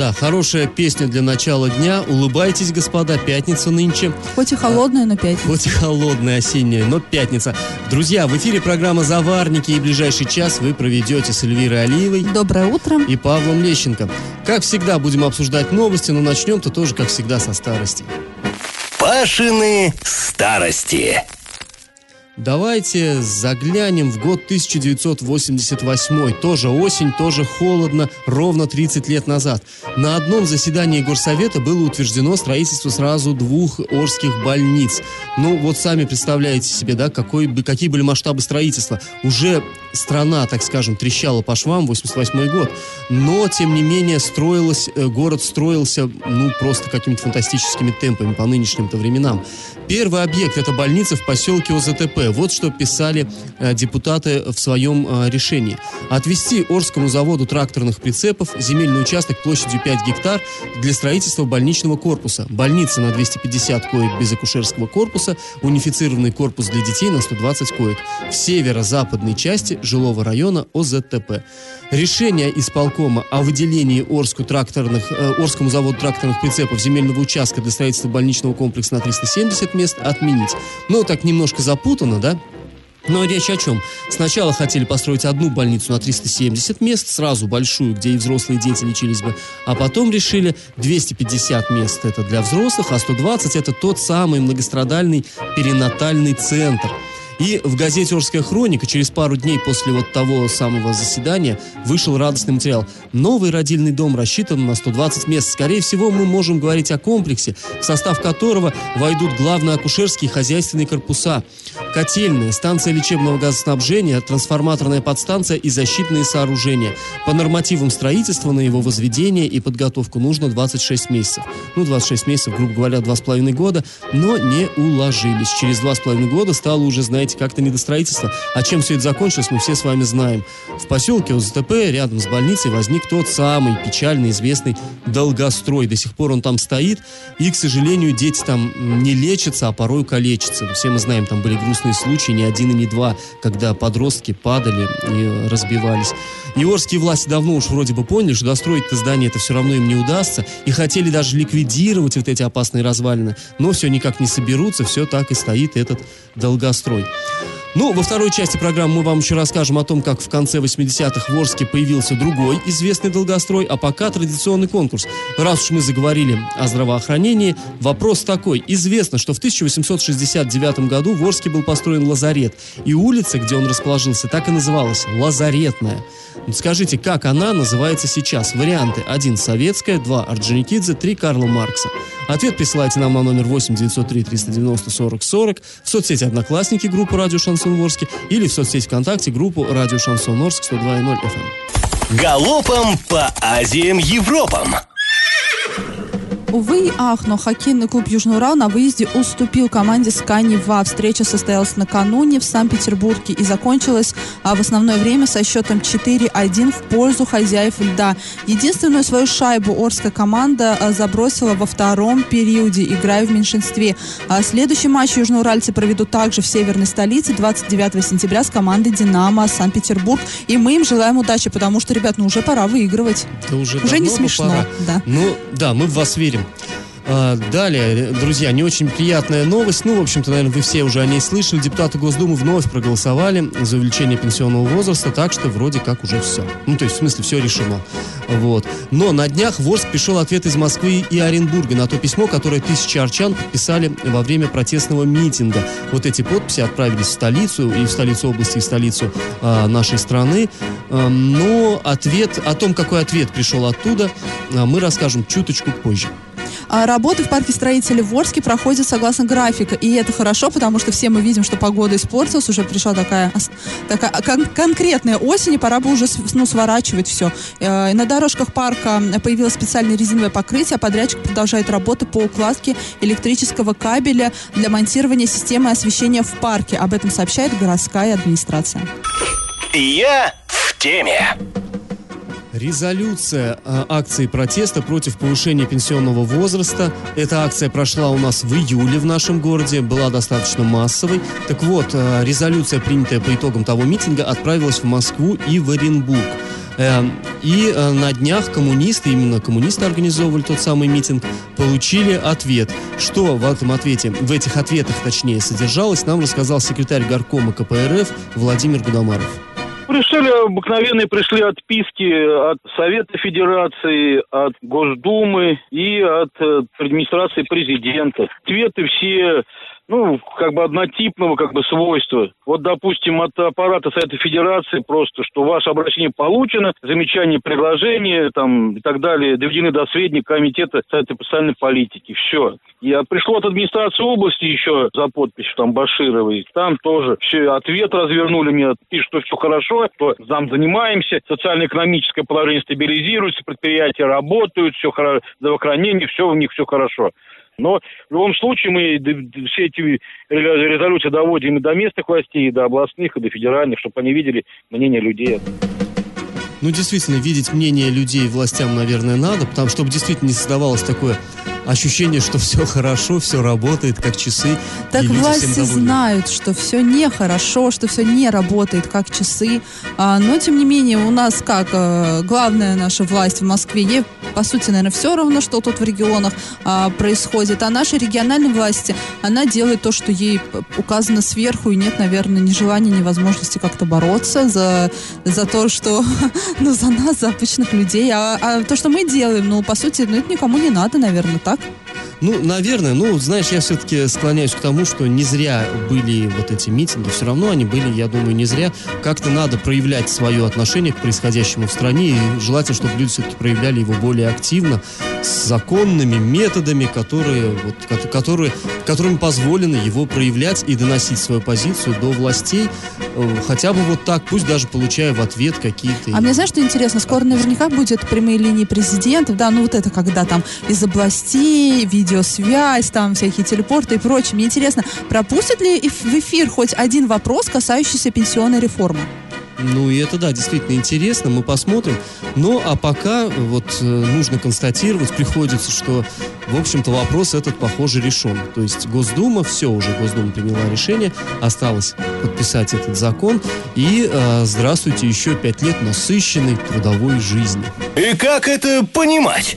Да, хорошая песня для начала дня. Улыбайтесь, господа, пятница нынче. Хоть и холодная, но пятница. Хоть и холодная осенняя, но пятница. Друзья, в эфире программа «Заварники» и ближайший час вы проведете с Эльвирой Алиевой. Доброе утро. И Павлом Лещенко. Как всегда, будем обсуждать новости, но начнем-то тоже, как всегда, со старости. Пашины старости. Давайте заглянем в год 1988. Тоже осень, тоже холодно, ровно 30 лет назад. На одном заседании Горсовета было утверждено строительство сразу двух Орских больниц. Ну, вот сами представляете себе, да, какой, какие были масштабы строительства. Уже страна, так скажем, трещала по швам, 88 год. Но, тем не менее, строилось, э, город строился, ну, просто какими-то фантастическими темпами по нынешним-то временам. Первый объект – это больница в поселке ОЗТП. Вот что писали э, депутаты в своем э, решении. Отвести Орскому заводу тракторных прицепов земельный участок площадью 5 гектар для строительства больничного корпуса. Больница на 250 коек без акушерского корпуса, унифицированный корпус для детей на 120 коек. В северо-западной части жилого района ОЗТП. Решение исполкома о выделении Орску тракторных, э, Орскому заводу тракторных прицепов земельного участка для строительства больничного комплекса на 370 мест отменить. Ну, так немножко запутано, да? Но речь о чем? Сначала хотели построить одну больницу на 370 мест, сразу большую, где и взрослые дети лечились бы, а потом решили 250 мест это для взрослых, а 120 это тот самый многострадальный перинатальный центр – и в газете «Орская хроника» через пару дней после вот того самого заседания вышел радостный материал. Новый родильный дом рассчитан на 120 мест. Скорее всего, мы можем говорить о комплексе, в состав которого войдут главные акушерские и хозяйственные корпуса, котельная, станция лечебного газоснабжения, трансформаторная подстанция и защитные сооружения. По нормативам строительства на его возведение и подготовку нужно 26 месяцев. Ну, 26 месяцев, грубо говоря, 2,5 года, но не уложились. Через 2,5 года стало уже, знаете, как-то не до строительства. А чем все это закончилось, мы все с вами знаем. В поселке ОЗТП рядом с больницей возник тот самый печально известный долгострой. До сих пор он там стоит, и, к сожалению, дети там не лечатся, а порой калечатся. Все мы знаем, там были грустные случаи, не один и не два, когда подростки падали и разбивались. И орские власти давно уж вроде бы поняли, что достроить это здание это все равно им не удастся, и хотели даже ликвидировать вот эти опасные развалины, но все никак не соберутся, все так и стоит этот долгострой. Ну, во второй части программы мы вам еще расскажем о том, как в конце 80-х в Орске появился другой известный долгострой, а пока традиционный конкурс. Раз уж мы заговорили о здравоохранении, вопрос такой. Известно, что в 1869 году в Орске был построен лазарет, и улица, где он расположился, так и называлась – Лазаретная. Скажите, как она называется сейчас? Варианты. 1. Советская, 2. Орджоникидзе, 3. Карла Маркса. Ответ присылайте нам на номер 8 903 390 40 40 в соцсети Одноклассники группу Радио Шансон Орске или в соцсети ВКонтакте группу Радио Шансон Орск 102.0 FM. Галопом по Азиям Европам! Увы и ах, но хоккейный клуб Южный Урал на выезде уступил команде Скани ВА. Встреча состоялась накануне в Санкт-Петербурге и закончилась а, в основное время со счетом 4-1 в пользу хозяев льда. Единственную свою шайбу Орская команда а, забросила во втором периоде, играя в меньшинстве. А следующий матч южноуральцы проведут также в северной столице 29 сентября с командой «Динамо» Санкт-Петербург. И мы им желаем удачи, потому что, ребят, ну уже пора выигрывать. Это уже уже не смешно. Пора. Да. Ну, да, мы в вас верим. А, далее, друзья, не очень приятная новость. Ну, в общем-то, наверное, вы все уже о ней слышали. Депутаты Госдумы вновь проголосовали за увеличение пенсионного возраста, так что вроде как уже все. Ну, то есть, в смысле, все решено. Вот. Но на днях в Орск пришел ответ из Москвы и Оренбурга на то письмо, которое тысячи арчан подписали во время протестного митинга. Вот эти подписи отправились в столицу, и в столицу области, и в столицу а, нашей страны. А, но ответ, о том, какой ответ пришел оттуда, а, мы расскажем чуточку позже. А работы в парке строителей в Орске проходят согласно графика. И это хорошо, потому что все мы видим, что погода испортилась, уже пришла такая, такая кон- конкретная осень, и пора бы уже ну, сворачивать все. Э, на дорожках парка появилось специальное резиновое покрытие, а подрядчик продолжает работы по укладке электрического кабеля для монтирования системы освещения в парке. Об этом сообщает городская администрация. Я в теме. Резолюция э, акции протеста против повышения пенсионного возраста. Эта акция прошла у нас в июле в нашем городе, была достаточно массовой. Так вот, э, резолюция, принятая по итогам того митинга, отправилась в Москву и в Оренбург. Э, и э, на днях коммунисты, именно коммунисты организовывали тот самый митинг, получили ответ. Что в этом ответе, в этих ответах точнее содержалось, нам рассказал секретарь горкома КПРФ Владимир Гудамаров. Пришли обыкновенные, пришли отписки от Совета Федерации, от Госдумы и от э, администрации президента. Ответы все ну, как бы однотипного как бы свойства. Вот, допустим, от аппарата Совета Федерации просто, что ваше обращение получено, замечание, предложение там и так далее доведены до сведения Комитета Совета социальной политики. Все. Я пришло от администрации области еще за подписью там Башировой. Там тоже все, ответ развернули мне, пишут, что все хорошо, что там занимаемся, социально-экономическое положение стабилизируется, предприятия работают, все хорошо, здравоохранение, все у них все хорошо. Но в любом случае мы все эти резолюции доводим и до местных властей, и до областных, и до федеральных, чтобы они видели мнение людей. Ну, действительно, видеть мнение людей властям, наверное, надо, потому чтобы действительно не создавалось такое ощущение, что все хорошо, все работает, как часы. Так власти знают, что все нехорошо, что все не работает, как часы. А, но, тем не менее, у нас как а, главная наша власть в Москве, ей, по сути, наверное, все равно, что тут в регионах а, происходит. А нашей региональной власти, она делает то, что ей указано сверху, и нет, наверное, ни желания, ни возможности как-то бороться за, за то, что, ну, за нас, за обычных людей. А, а то, что мы делаем, ну, по сути, ну, это никому не надо, наверное, так? Ну, наверное, ну, знаешь, я все-таки склоняюсь к тому, что не зря были вот эти митинги, все равно они были, я думаю, не зря. Как-то надо проявлять свое отношение к происходящему в стране, и желательно, чтобы люди все-таки проявляли его более активно, с законными методами, которые, вот, которые, которыми позволено его проявлять и доносить свою позицию до властей, э, хотя бы вот так, пусть даже получая в ответ какие-то... А мне знаешь, что интересно? Скоро наверняка будет прямые линии президентов, да, ну вот это когда там из областей, видео видеосвязь, там всякие телепорты и прочее. Мне интересно, пропустят ли в эфир хоть один вопрос, касающийся пенсионной реформы? Ну и это, да, действительно интересно, мы посмотрим. Но а пока вот э, нужно констатировать, приходится, что, в общем-то, вопрос этот, похоже, решен. То есть Госдума, все уже, Госдума приняла решение, осталось подписать этот закон. И э, здравствуйте, еще пять лет насыщенной трудовой жизни. И как это понимать?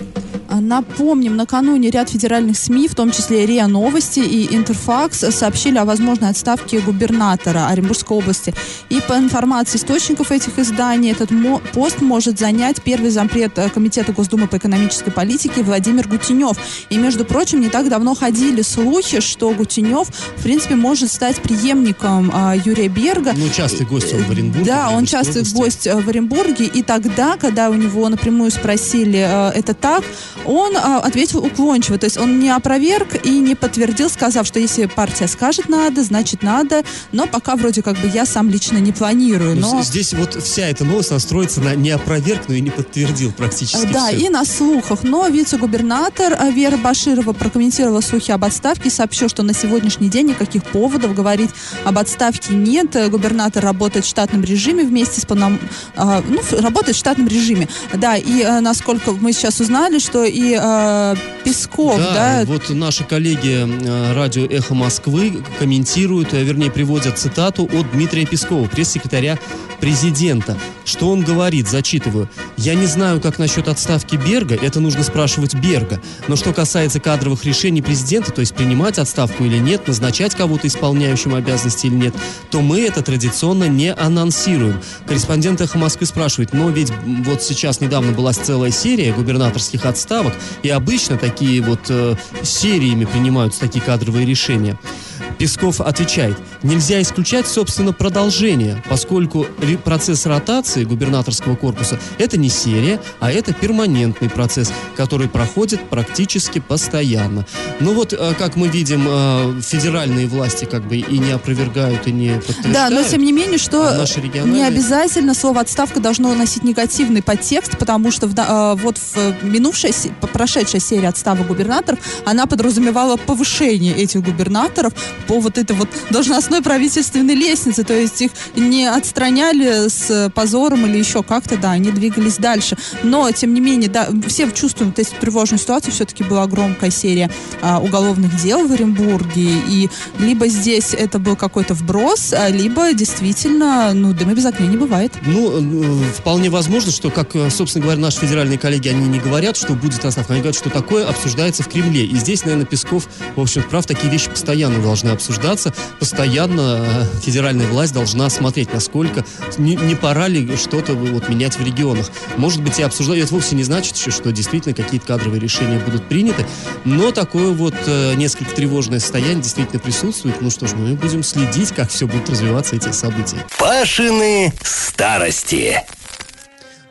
А, напомним, накануне ряд федеральных СМИ, в том числе РИА Новости и Интерфакс, сообщили о возможной отставке губернатора Оренбургской области. И по информации источников этих изданий, этот пост может занять первый зампред э, Комитета Госдумы по экономической политике Владимир Гутенев. И, между прочим, не так давно ходили слухи, что Гутенев, в принципе, может стать преемником э, Юрия Берга. Ну, частый гость он в Оренбурге. Да, он частый гость э, в Оренбурге. И тогда, когда у него напрямую спросили, э, это так, он а, ответил уклончиво, то есть он не опроверг и не подтвердил, сказав, что если партия скажет надо, значит надо, но пока вроде как бы я сам лично не планирую. Ну, но... Здесь вот вся эта новость настроится на не опроверг, но и не подтвердил практически Да, все. и на слухах, но вице-губернатор а, Вера Баширова прокомментировала слухи об отставке и сообщил, что на сегодняшний день никаких поводов говорить об отставке нет. Губернатор работает в штатном режиме вместе с полном... А, ну, работает в штатном режиме. Да, и насколько мы сейчас узнали, что и э, Песков, да, да? вот наши коллеги э, радио «Эхо Москвы» комментируют, э, вернее, приводят цитату от Дмитрия Пескова, пресс-секретаря президента. Что он говорит, зачитываю. «Я не знаю, как насчет отставки Берга, это нужно спрашивать Берга. Но что касается кадровых решений президента, то есть принимать отставку или нет, назначать кого-то исполняющим обязанности или нет, то мы это традиционно не анонсируем». Корреспондент «Эхо Москвы» спрашивает, но ведь вот сейчас недавно была целая серия губернаторских отставок, и обычно такие вот э, сериями принимаются такие кадровые решения. Песков отвечает, нельзя исключать, собственно, продолжение, поскольку процесс ротации губернаторского корпуса – это не серия, а это перманентный процесс, который проходит практически постоянно. Ну вот, э, как мы видим, э, федеральные власти как бы и не опровергают, и не подтверждают. Да, но тем не менее, что а региональные... не обязательно слово «отставка» должно носить негативный подтекст, потому что в, э, вот в минувшей, прошедшая серия отставок губернаторов, она подразумевала повышение этих губернаторов по вот этой вот должностной правительственной лестнице, то есть их не отстраняли с позором или еще как-то, да, они двигались дальше. Но, тем не менее, да, все чувствуем вот эту тревожную ситуацию, все-таки была громкая серия а, уголовных дел в Оренбурге, и либо здесь это был какой-то вброс, а, либо действительно, ну, дыма без огня не бывает. Ну, э, вполне возможно, что, как, э, собственно говоря, наши федеральные коллеги, они не говорят, что будет отставка, они говорят, что такое обсуждается в Кремле. И здесь, наверное, Песков, в общем, прав, такие вещи постоянно должны обсуждаться, постоянно э, федеральная власть должна смотреть, насколько, не, не пора ли что-то вот менять в регионах. Может быть, и обсуждать, это вовсе не значит еще, что действительно какие-то кадровые решения будут приняты, но такое вот э, несколько тревожное состояние действительно присутствует. Ну что ж, мы будем следить, как все будет развиваться эти события. Пашины старости.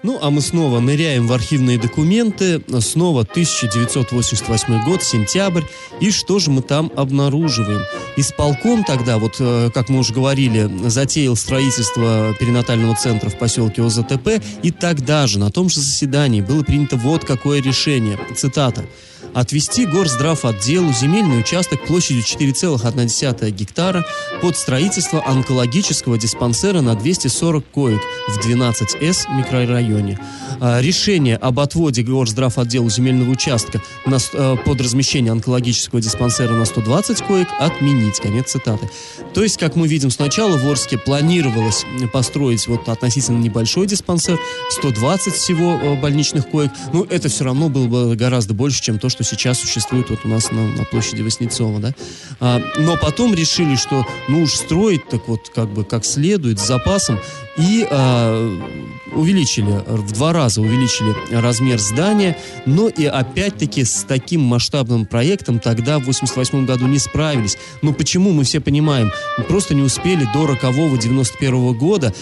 Ну, а мы снова ныряем в архивные документы. Снова 1988 год, сентябрь. И что же мы там обнаруживаем? Исполком тогда, вот э, как мы уже говорили, затеял строительство перинатального центра в поселке ОЗТП. И тогда же, на том же заседании, было принято вот какое решение. Цитата отвести горздрав отделу земельный участок площадью 4,1 гектара под строительство онкологического диспансера на 240 коек в 12С микрорайоне. А, решение об отводе горздрав отделу земельного участка э, под размещение онкологического диспансера на 120 коек отменить. Конец цитаты. То есть, как мы видим, сначала в Орске планировалось построить вот относительно небольшой диспансер, 120 всего э, больничных коек. Ну, это все равно было бы гораздо больше, чем то, что сейчас существует вот у нас на, на площади Васнецова, да. А, но потом решили, что ну уж строить так вот как бы как следует, с запасом, и а, увеличили, в два раза увеличили размер здания, но и опять-таки с таким масштабным проектом тогда в 88 году не справились. Но почему, мы все понимаем, просто не успели до рокового 91 -го года,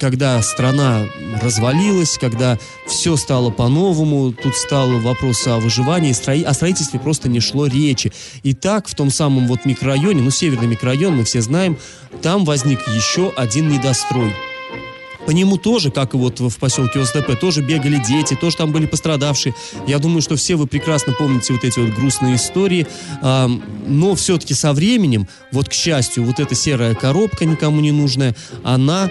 когда страна развалилась, когда все стало по-новому, тут стал вопрос о выживании, о строительстве просто не шло речи. И так в том самом вот микрорайоне, ну северный микрорайон, мы все знаем, там возник еще один недострой. По нему тоже, как и вот в поселке ОСТП, тоже бегали дети, тоже там были пострадавшие. Я думаю, что все вы прекрасно помните вот эти вот грустные истории. Но все-таки со временем, вот к счастью, вот эта серая коробка никому не нужная, она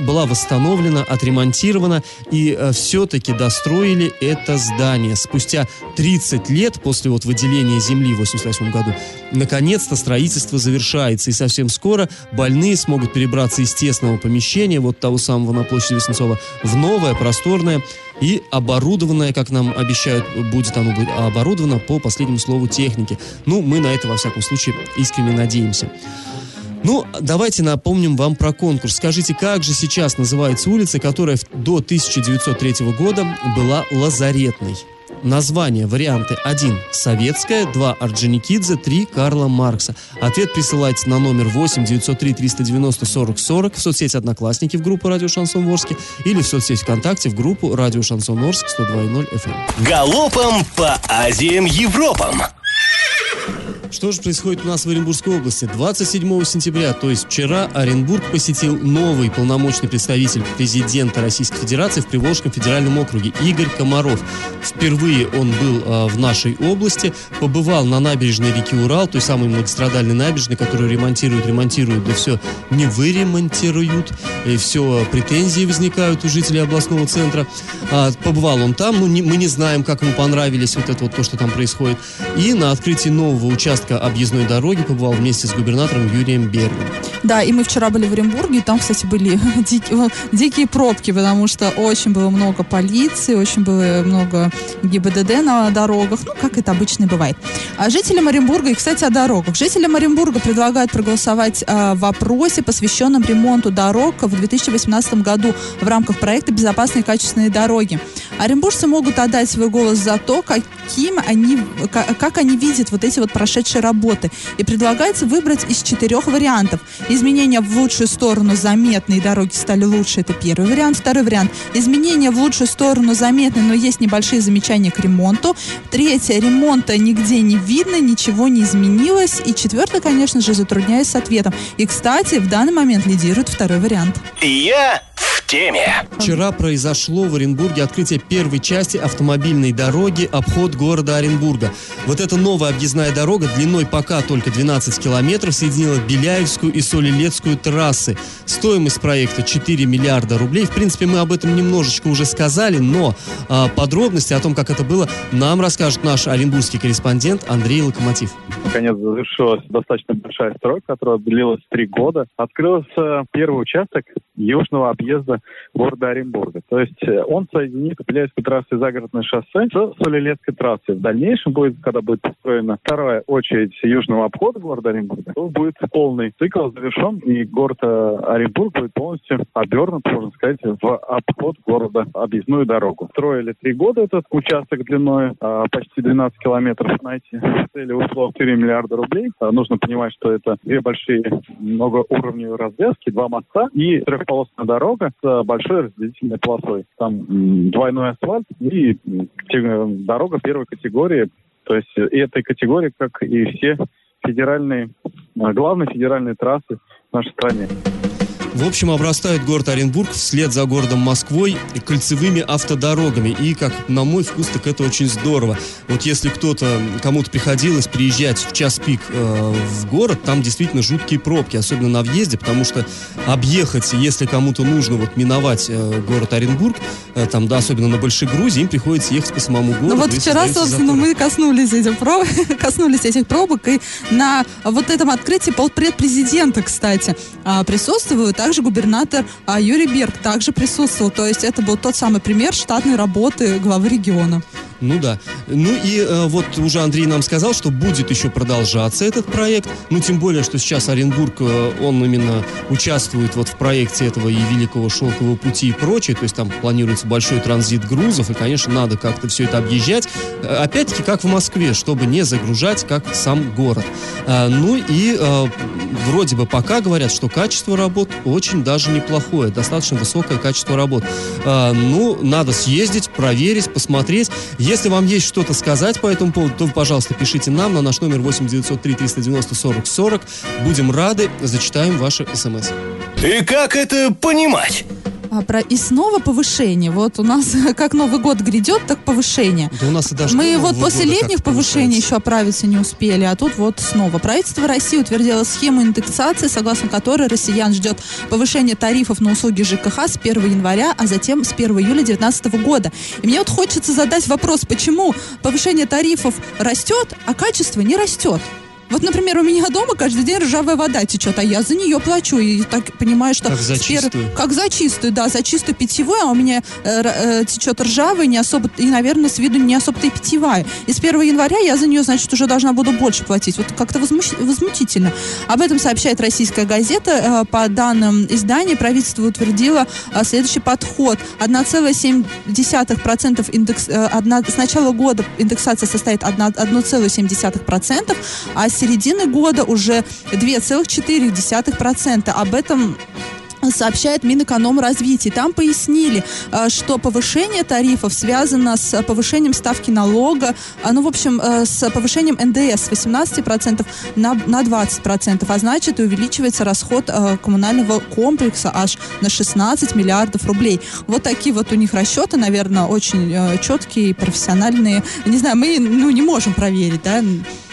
была восстановлена, отремонтирована и э, все-таки достроили это здание. Спустя 30 лет после вот выделения земли в 88 году, наконец-то строительство завершается. И совсем скоро больные смогут перебраться из тесного помещения, вот того самого на площади Веснецова, в новое, просторное и оборудованное, как нам обещают, будет оно будет оборудовано по последнему слову техники. Ну, мы на это, во всяком случае, искренне надеемся. Ну, давайте напомним вам про конкурс. Скажите, как же сейчас называется улица, которая до 1903 года была Лазаретной? Название, варианты 1. Советская, 2. Орджоникидзе, 3. Карла Маркса. Ответ присылайте на номер 8 903 390 40 40 в соцсети Одноклассники в группу Радио Шансон Орске или в соцсети ВКонтакте в группу Радио Шансон Орск 102.0 FM. Галопом по Азиям Европам! Что же происходит у нас в Оренбургской области? 27 сентября, то есть вчера, Оренбург посетил новый полномочный представитель президента Российской Федерации в Приволжском федеральном округе Игорь Комаров. Впервые он был э, в нашей области, побывал на набережной реки Урал, той самой многострадальной набережной, которую ремонтируют, ремонтируют, да все не выремонтируют, и все претензии возникают у жителей областного центра. А, побывал он там, ну не, мы не знаем, как ему понравились вот это вот то, что там происходит. И на открытии нового участка участка объездной дороги побывал вместе с губернатором Юрием Бергом. Да, и мы вчера были в Оренбурге, и там, кстати, были дикие, дикие пробки, потому что очень было много полиции, очень было много ГИБДД на дорогах, ну, как это обычно бывает. А жителям Оренбурга, и, кстати, о дорогах. Жителям Оренбурга предлагают проголосовать э, в вопросе, посвященном ремонту дорог в 2018 году в рамках проекта «Безопасные и качественные дороги». Оренбуржцы могут отдать свой голос за то, каким они, как, как они видят вот эти вот прошедшие работы. И предлагается выбрать из четырех вариантов. Изменения в лучшую сторону заметные, дороги стали лучше, это первый вариант. Второй вариант. Изменения в лучшую сторону заметны, но есть небольшие замечания к ремонту. Третье. Ремонта нигде не видно, ничего не изменилось. И четвертое, конечно же, затрудняюсь с ответом. И, кстати, в данный момент лидирует второй вариант. Я в теме. Вчера произошло в Оренбурге открытие первой части автомобильной дороги «Обход города Оренбурга». Вот эта новая объездная дорога длиной пока только 12 километров соединила Беляевскую и Солилецкую трассы. Стоимость проекта 4 миллиарда рублей. В принципе, мы об этом немножечко уже сказали, но а, подробности о том, как это было, нам расскажет наш оренбургский корреспондент Андрей Локомотив. Наконец завершилась достаточно большая стройка, которая длилась три года. Открылся первый участок южного объезда города Оренбурга. То есть э, он соединит Беляевскую трассу и загородное шоссе с Солилецкой трассой. В дальнейшем будет, когда будет построена вторая очередь южного обхода города Оренбурга, то будет полный цикл завершен, и город э, Оренбург будет полностью обернут, можно сказать, в обход города, объездную дорогу. Строили три года этот участок длиной а, почти 12 километров. На эти цели ушло 4 миллиарда рублей. Нужно понимать, что это две большие многоуровневые развязки, два моста и трехполосная дорога с большой разделительной полосой. Там двойной асфальт и дорога первой категории. То есть и этой категории, как и все федеральные, а, главные федеральные трассы в нашей стране. В общем, обрастает город Оренбург вслед за городом Москвой кольцевыми автодорогами. И, как на мой вкус, так это очень здорово. Вот если кто-то, кому-то приходилось приезжать в час пик э, в город, там действительно жуткие пробки, особенно на въезде, потому что объехать, если кому-то нужно вот миновать э, город Оренбург, э, там, да, особенно на Большой Грузии, им приходится ехать по самому городу. Ну вот вчера, собственно, мы коснулись этих, проб... коснулись этих пробок, и на вот этом открытии полпред президента, кстати, а, присутствуют, также губернатор а, Юрий Берг также присутствовал. То есть это был тот самый пример штатной работы главы региона. Ну да. Ну и э, вот уже Андрей нам сказал, что будет еще продолжаться этот проект. Ну тем более, что сейчас Оренбург, э, он именно участвует вот в проекте этого и Великого Шелкового пути и прочее. То есть там планируется большой транзит грузов. И, конечно, надо как-то все это объезжать. Э, опять-таки, как в Москве, чтобы не загружать, как сам город. Э, ну и э, вроде бы пока говорят, что качество работ очень даже неплохое. Достаточно высокое качество работ. Э, ну, надо съездить, проверить, посмотреть. Если вам есть что-то сказать по этому поводу, то, пожалуйста, пишите нам на наш номер 8 903 390 40 40. Будем рады, зачитаем ваши смс. И как это понимать? А, про и снова повышение. Вот у нас как Новый год грядет, так повышение. Да у нас и даже Мы вот после летних повышений еще оправиться не успели, а тут вот снова. Правительство России утвердило схему индексации, согласно которой россиян ждет повышение тарифов на услуги ЖКХ с 1 января, а затем с 1 июля 2019 года. И мне вот хочется задать вопрос, почему повышение тарифов растет, а качество не растет? Вот, например, у меня дома каждый день ржавая вода течет, а я за нее плачу. И так понимаю, что... Как за пер- чистую? Как за чистую, да, за чистую питьевую, а у меня э, э, течет ржавая, не особо, и, наверное, с виду не особо-то и питьевая. И с 1 января я за нее, значит, уже должна буду больше платить. Вот как-то возмущ- возмутительно. Об этом сообщает российская газета. Э, По данным издания, правительство утвердило э, следующий подход. 1,7% индекс... э, одна- С начала года индексация составит одна- 1,7%, а с середины года уже 2,4%. Об этом сообщает Минэкономразвития. Там пояснили, э, что повышение тарифов связано с повышением ставки налога, а, ну, в общем, э, с повышением НДС с 18% на, на 20%, а значит, и увеличивается расход э, коммунального комплекса аж на 16 миллиардов рублей. Вот такие вот у них расчеты, наверное, очень э, четкие, профессиональные. Не знаю, мы, ну, не можем проверить, да,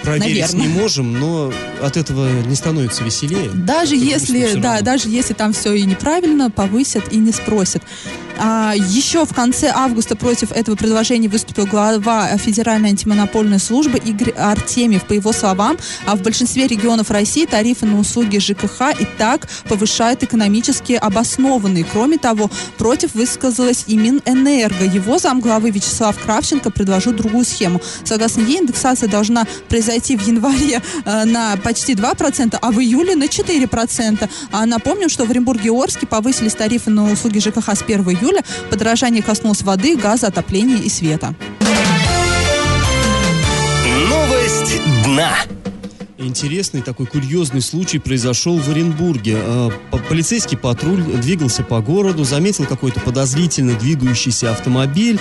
Проверить наверное. не можем, но от этого не становится веселее. Даже если, да, даже если там все неправильно, повысят и не спросят. А, еще в конце августа против этого предложения выступил глава Федеральной антимонопольной службы Игорь Артемьев. По его словам, а в большинстве регионов России тарифы на услуги ЖКХ и так повышают экономически обоснованные. Кроме того, против высказалась и Минэнерго. Его замглавы Вячеслав Кравченко предложил другую схему. Согласно ей, индексация должна произойти в январе э, на почти 2%, а в июле на 4%. А напомним, что в Оренбурге и Орске повысились тарифы на услуги ЖКХ с 1 июля. Подорожание коснулось воды, газа, отопления и света. Новость дна. Интересный такой курьезный случай произошел в Оренбурге. Э, полицейский патруль двигался по городу, заметил какой-то подозрительно двигающийся автомобиль,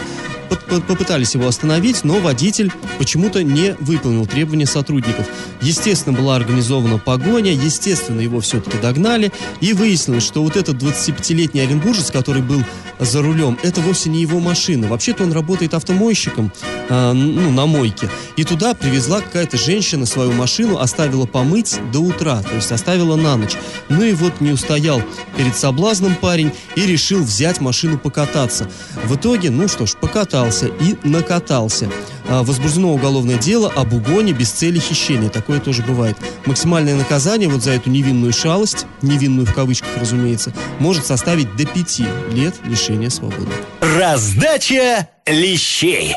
попытались его остановить, но водитель почему-то не выполнил требования сотрудников. Естественно, была организована погоня, естественно, его все-таки догнали, и выяснилось, что вот этот 25-летний оренбуржец, который был за рулем, это вовсе не его машина. Вообще-то он работает автомойщиком э, ну, на мойке. И туда привезла какая-то женщина свою машину, оставила помыть до утра, то есть оставила на ночь. Ну и вот не устоял перед соблазном парень и решил взять машину покататься. В итоге, ну что ж, покатался и накатался. А, возбуждено уголовное дело об угоне без цели хищения. Такое тоже бывает. Максимальное наказание вот за эту невинную шалость, невинную в кавычках, разумеется, может составить до пяти лет лишения свободы. Раздача лещей.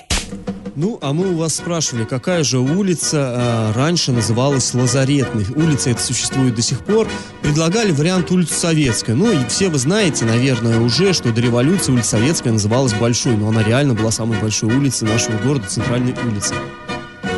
Ну, а мы у вас спрашивали, какая же улица э, раньше называлась Лазаретной. Улица эта существует до сих пор. Предлагали вариант улица Советская. Ну, и все вы знаете, наверное, уже, что до революции улица Советская называлась Большой, но она реально была самой большой улицей нашего города, центральной улицей.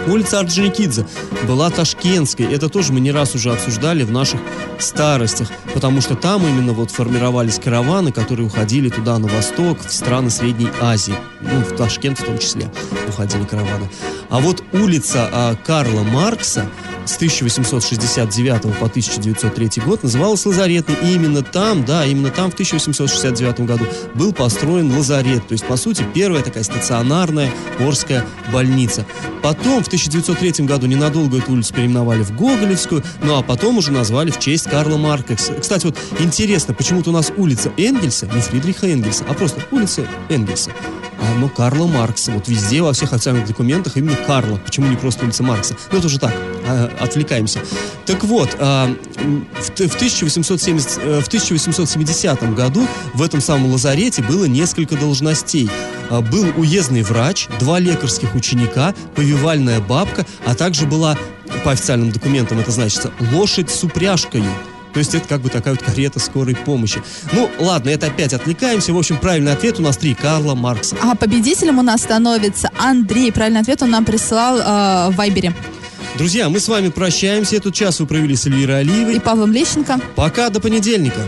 Улица Орджоникидзе была Ташкентской. Это тоже мы не раз уже обсуждали в наших старостях, потому что там именно вот формировались караваны, которые уходили туда на восток, в страны Средней Азии. Ну, в Ташкент в том числе уходили караваны. А вот улица а, Карла Маркса с 1869 по 1903 год называлась Лазаретной. И именно там, да, именно там в 1869 году был построен лазарет. То есть, по сути, первая такая стационарная Орская больница. Потом, в 1903 году, ненадолго эту улицу переименовали в Гоголевскую, ну а потом уже назвали в честь Карла Маркса. Кстати, вот интересно, почему-то у нас улица Энгельса, не Фридриха Энгельса, а просто улица Энгельса. А, ну, Карла Маркса. Вот везде, во всех официальных документах именно Карла. Почему не просто улица Маркса? Ну, это уже так, а, отвлекаемся. Так вот, а, в, в, 1870, э, в 1870 году в этом самом лазарете было несколько должностей. Был уездный врач, два лекарских ученика, повивальная бабка, а также была, по официальным документам это значится, лошадь с упряжкой. То есть это как бы такая вот карета скорой помощи. Ну, ладно, это опять отвлекаемся. В общем, правильный ответ у нас три. Карла Маркса. А победителем у нас становится Андрей. Правильный ответ он нам прислал э, в Вайбере. Друзья, мы с вами прощаемся. Этот час вы провели с Эльвирой Алиевой. И Павлом Лещенко. Пока, до понедельника.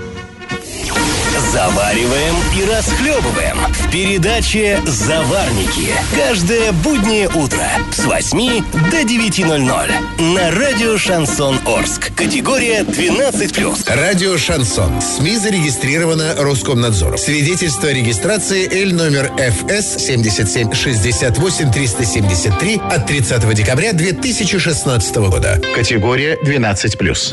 Завариваем и расхлебываем в передаче «Заварники». Каждое буднее утро с 8 до 9.00 на радио «Шансон Орск». Категория 12+. Радио «Шансон». СМИ зарегистрировано Роскомнадзором. Свидетельство о регистрации Л номер ФС 77 68 373 от 30 декабря 2016 года. Категория 12+.